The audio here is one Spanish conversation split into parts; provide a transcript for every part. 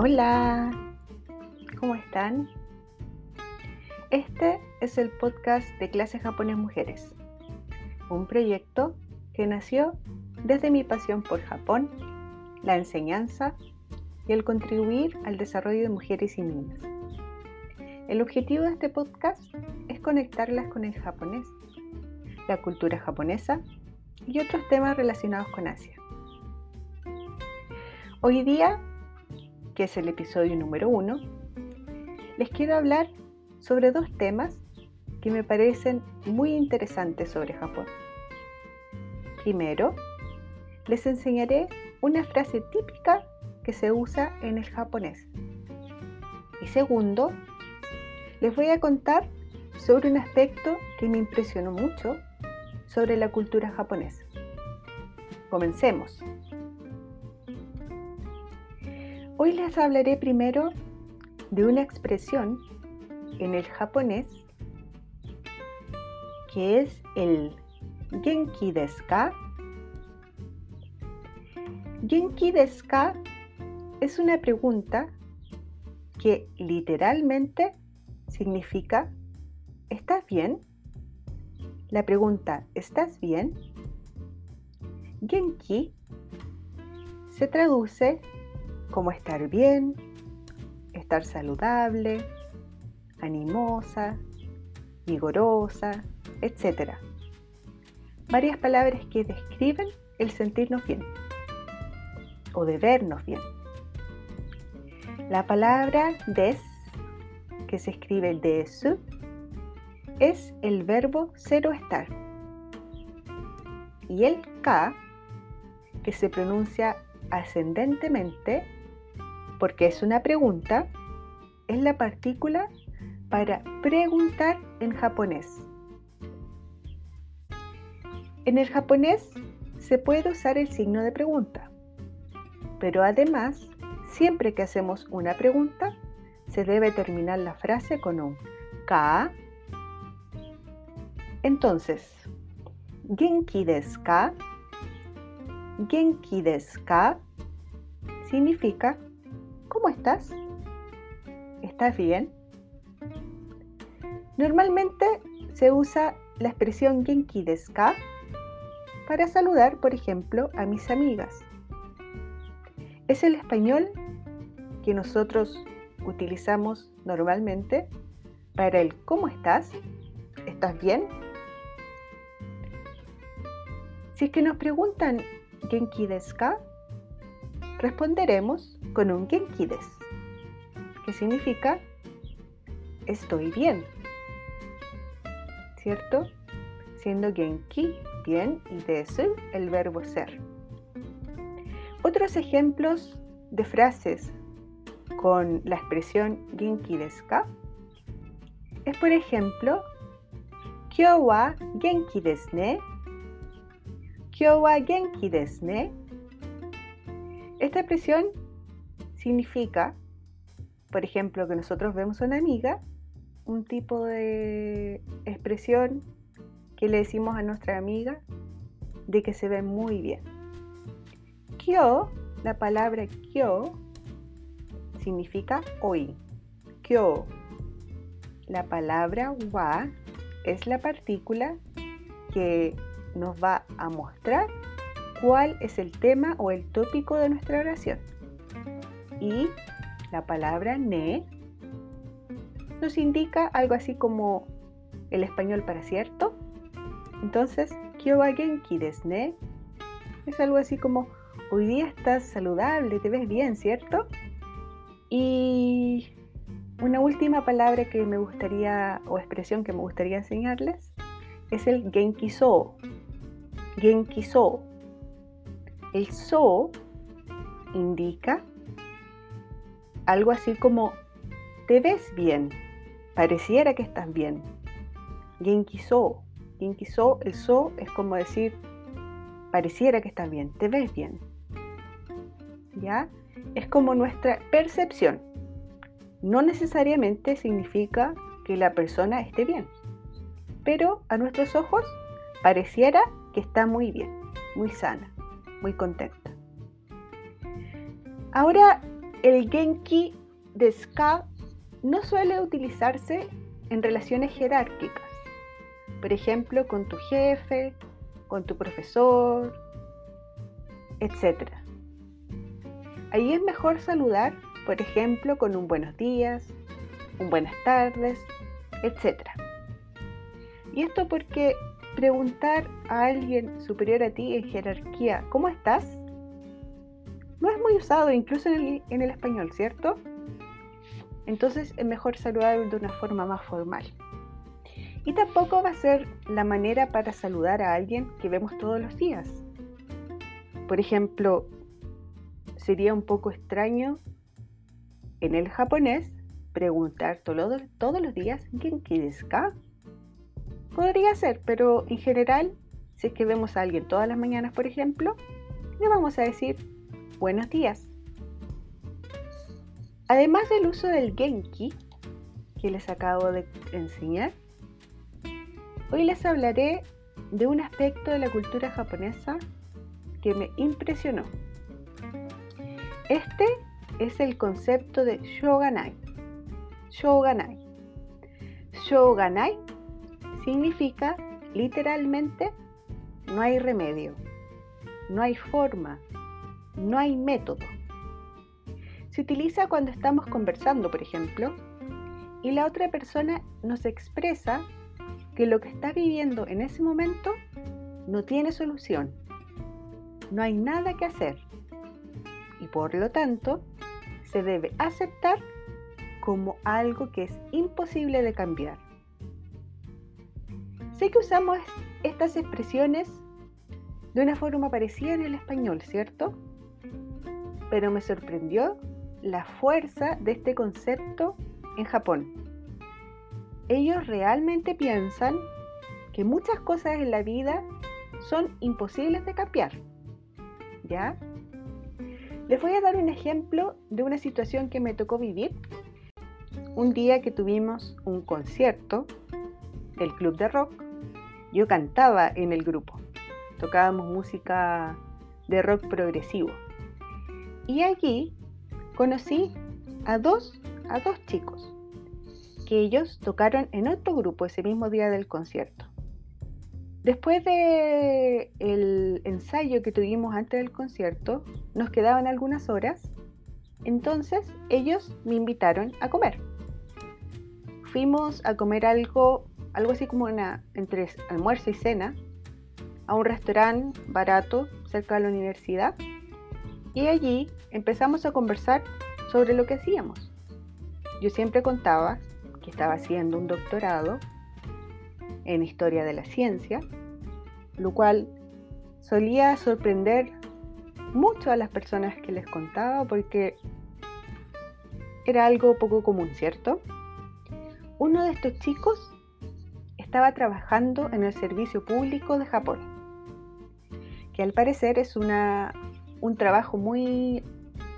Hola, ¿cómo están? Este es el podcast de Clases Japonés Mujeres, un proyecto que nació desde mi pasión por Japón, la enseñanza y el contribuir al desarrollo de mujeres y niñas. El objetivo de este podcast es conectarlas con el japonés, la cultura japonesa y otros temas relacionados con Asia. Hoy día que es el episodio número uno, les quiero hablar sobre dos temas que me parecen muy interesantes sobre Japón. Primero, les enseñaré una frase típica que se usa en el japonés. Y segundo, les voy a contar sobre un aspecto que me impresionó mucho sobre la cultura japonesa. Comencemos. Hoy les hablaré primero de una expresión en el japonés que es el Genki desu ka? Genki desu ka es una pregunta que literalmente significa ¿estás bien? La pregunta ¿estás bien? Genki se traduce como estar bien, estar saludable, animosa, vigorosa, etc. Varias palabras que describen el sentirnos bien o de vernos bien. La palabra des, que se escribe desu, es el verbo cero estar. Y el ka, que se pronuncia ascendentemente, porque es una pregunta, es la partícula para preguntar en japonés. En el japonés se puede usar el signo de pregunta, pero además, siempre que hacemos una pregunta, se debe terminar la frase con un ka. Entonces, Genki desu ka? Genki desu ka? Significa ¿Cómo estás? ¿Estás bien? Normalmente se usa la expresión Genki desu para saludar, por ejemplo, a mis amigas. Es el español que nosotros utilizamos normalmente para el ¿cómo estás? ¿Estás bien? Si es que nos preguntan Genki desu responderemos con un genki desu, que significa estoy bien, ¿cierto? Siendo genki bien y desu el verbo ser. Otros ejemplos de frases con la expresión genki desu es por ejemplo Kyou wa genki desu ne. Kyou wa genki desu ne. Esta expresión significa, por ejemplo, que nosotros vemos a una amiga, un tipo de expresión que le decimos a nuestra amiga de que se ve muy bien. Kyo, la palabra kyo, significa hoy. Kyo. La palabra wa es la partícula que nos va a mostrar cuál es el tema o el tópico de nuestra oración y la palabra ne nos indica algo así como el español para cierto. Entonces, kyowa genki desu ne es algo así como hoy día estás saludable, te ves bien, ¿cierto? Y una última palabra que me gustaría o expresión que me gustaría enseñarles es el genki so. Genki so. El so indica algo así como, te ves bien, pareciera que estás bien. Genki so. Genki so, el so es como decir, pareciera que estás bien, te ves bien. ¿Ya? Es como nuestra percepción. No necesariamente significa que la persona esté bien, pero a nuestros ojos pareciera que está muy bien, muy sana, muy contenta. Ahora el genki de ska no suele utilizarse en relaciones jerárquicas, por ejemplo, con tu jefe, con tu profesor, etc. Ahí es mejor saludar, por ejemplo, con un buenos días, un buenas tardes, etc. Y esto porque preguntar a alguien superior a ti en jerarquía, ¿cómo estás? No es muy usado incluso en el, español, ¿cierto? Entonces es mejor saludar de una forma más formal. Y tampoco va a ser la manera para saludar a alguien que vemos todos los días. Por ejemplo, sería un poco extraño en el japonés preguntar todos los días ¿Genki desu ka? Podría ser, pero en general, si es que vemos a alguien todas las mañanas, por ejemplo, le vamos a decir buenos días. Además del uso del Genki, que les acabo de enseñar, hoy les hablaré de un aspecto de la cultura japonesa que me impresionó. Este es el concepto de Shoganai. Shoganai. Shoganai significa literalmente no hay remedio, no hay forma, no hay método. Se utiliza cuando estamos conversando, por ejemplo, y la otra persona nos expresa que lo que está viviendo en ese momento no tiene solución. No hay nada que hacer. Y por lo tanto, se debe aceptar como algo que es imposible de cambiar. Sé que usamos estas expresiones de una forma parecida en el español, ¿cierto? Pero me sorprendió la fuerza de este concepto en Japón. Ellos realmente piensan que muchas cosas en la vida son imposibles de cambiar. ¿Ya? Les voy a dar un ejemplo de una situación que me tocó vivir un día que tuvimos un concierto del club de rock yo cantaba en el grupo, tocábamos música de rock progresivo. Y allí conocí a dos, a dos chicos, que ellos tocaron en otro grupo ese mismo día del concierto. Después de el ensayo que tuvimos antes del concierto, nos quedaban algunas horas, entonces ellos me invitaron a comer. Fuimos a comer algo algo así como una, entre almuerzo y cena, a un restaurante barato cerca de la universidad. Y allí empezamos a conversar sobre lo que hacíamos. Yo siempre contaba que estaba haciendo un doctorado en historia de la ciencia, lo cual solía sorprender mucho a las personas que les contaba porque era algo poco común, ¿cierto? Uno de estos chicos estaba trabajando en el servicio público de Japón, que al parecer es una, un trabajo muy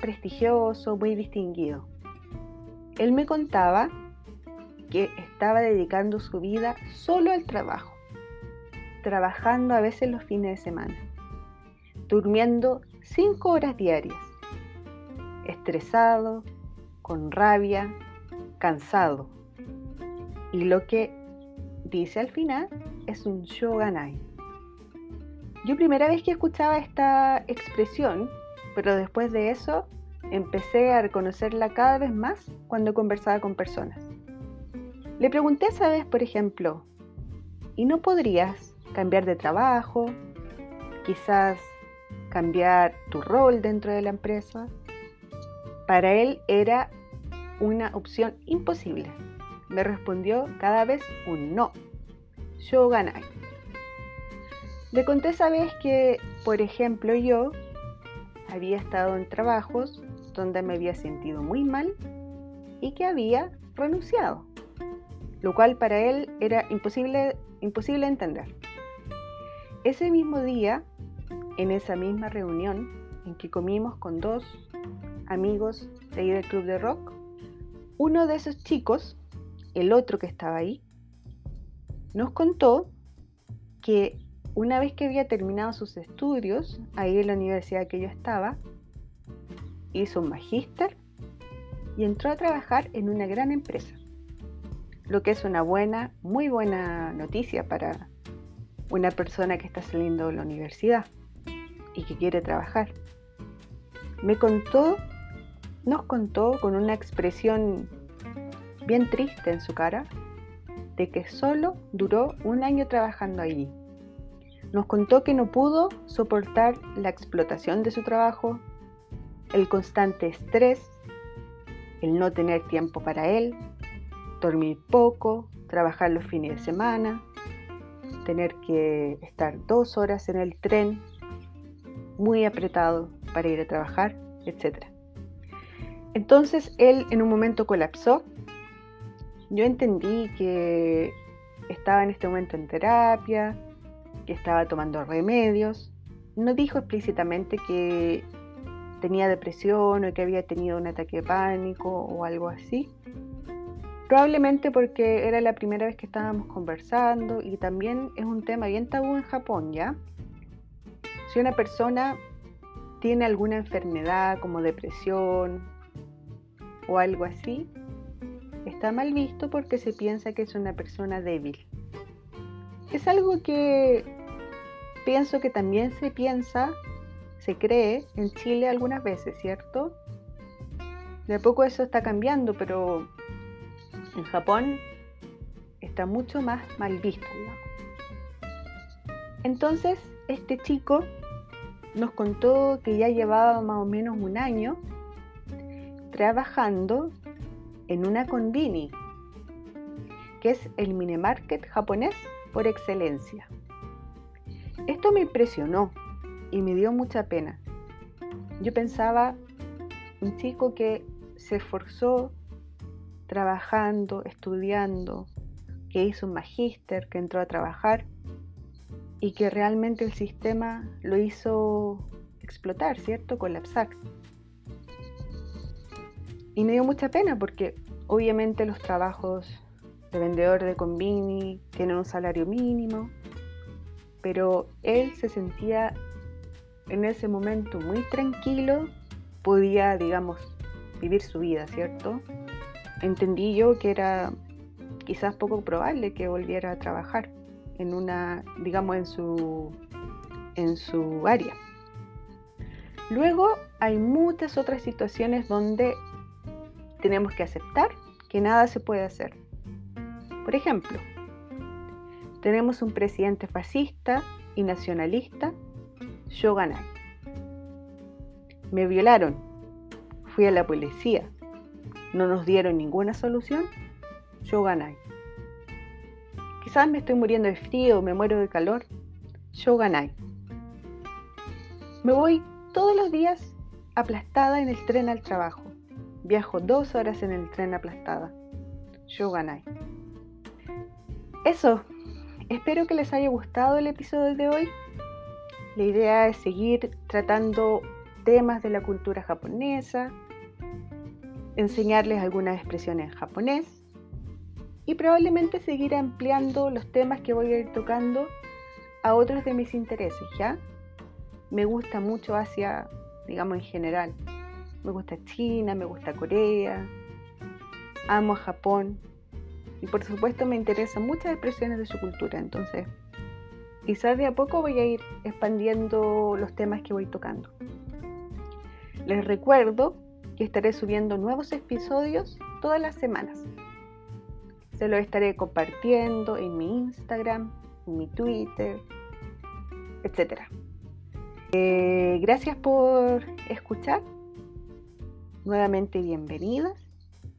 prestigioso, muy distinguido. Él me contaba que estaba dedicando su vida solo al trabajo, trabajando a veces los fines de semana, durmiendo cinco horas diarias, estresado, con rabia, cansado. Y lo que dice al final, es un shoganai. Yo primera vez que escuchaba esta expresión, pero después de eso empecé a reconocerla cada vez más cuando conversaba con personas. Le pregunté esa vez, por ejemplo, ¿y no podrías cambiar de trabajo? Quizás cambiar tu rol dentro de la empresa. Para él era una opción imposible me respondió cada vez un no. Yo gané. Le conté esa vez que, por ejemplo, yo había estado en trabajos donde me había sentido muy mal y que había renunciado, lo cual para él era imposible, imposible entender. Ese mismo día, en esa misma reunión en que comimos con dos amigos de ahí del club de rock, uno de esos chicos el otro que estaba ahí, nos contó que una vez que había terminado sus estudios, ahí en la universidad que yo estaba, hizo un magíster y entró a trabajar en una gran empresa, lo que es una buena, muy buena noticia para una persona que está saliendo de la universidad y que quiere trabajar. Me contó, nos contó con una expresión bien triste en su cara, de que solo duró un año trabajando allí. Nos contó que no pudo soportar la explotación de su trabajo, el constante estrés, el no tener tiempo para él, dormir poco, trabajar los fines de semana, tener que estar dos horas en el tren, muy apretado para ir a trabajar, etc. Entonces él en un momento colapsó. Yo entendí que estaba en este momento en terapia, que estaba tomando remedios. No dijo explícitamente que tenía depresión o que había tenido un ataque de pánico o algo así. Probablemente porque era la primera vez que estábamos conversando y también es un tema bien tabú en Japón, ¿ya? Si una persona tiene alguna enfermedad como depresión o algo así, está mal visto porque se piensa que es una persona débil. Es algo que pienso que también se piensa se cree en Chile algunas veces, ¿cierto? De a poco eso está cambiando, pero en Japón está mucho más mal visto, Entonces, este chico nos contó que ya llevaba más o menos un año trabajando en una convini, que es el mini market japonés por excelencia. Esto me impresionó y me dio mucha pena. Yo pensaba, un chico que se esforzó trabajando, estudiando, que hizo un magíster, que entró a trabajar y que realmente el sistema lo hizo explotar, ¿cierto? Colapsar. Y me dio mucha pena porque obviamente los trabajos de vendedor de convini tienen un salario mínimo, pero él se sentía en ese momento muy tranquilo podía, digamos, vivir su vida, ¿cierto? Entendí yo que era quizás poco probable que volviera a trabajar en una, digamos, en su, en su área. Luego hay muchas otras situaciones donde tenemos que aceptar que nada se puede hacer. Por ejemplo, tenemos un presidente fascista y nacionalista yo gané. Me violaron. Fui a la policía. No nos dieron ninguna solución. Yo gané. Quizás me estoy muriendo de frío, me muero de calor. Yo gané. Me voy todos los días aplastada en el tren al trabajo. Viajo dos horas en el tren aplastada. Yo gané. Eso. Espero que les haya gustado el episodio de hoy. La idea es seguir tratando temas de la cultura japonesa, enseñarles algunas expresiones en japonés y probablemente seguir ampliando los temas que voy a ir tocando a otros de mis intereses, ¿ya? Me gusta mucho Asia, digamos en general. Me gusta China, me gusta Corea, amo a Japón y por supuesto me interesan muchas expresiones de su cultura, entonces quizás de a poco voy a ir expandiendo los temas que voy tocando. Les recuerdo que estaré subiendo nuevos episodios todas las semanas. Se los estaré compartiendo en mi Instagram, en mi Twitter, etc. Eh, gracias por escuchar. Nuevamente bienvenidas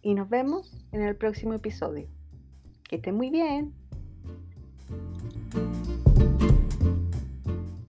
y nos vemos en el próximo episodio. Que estén muy bien.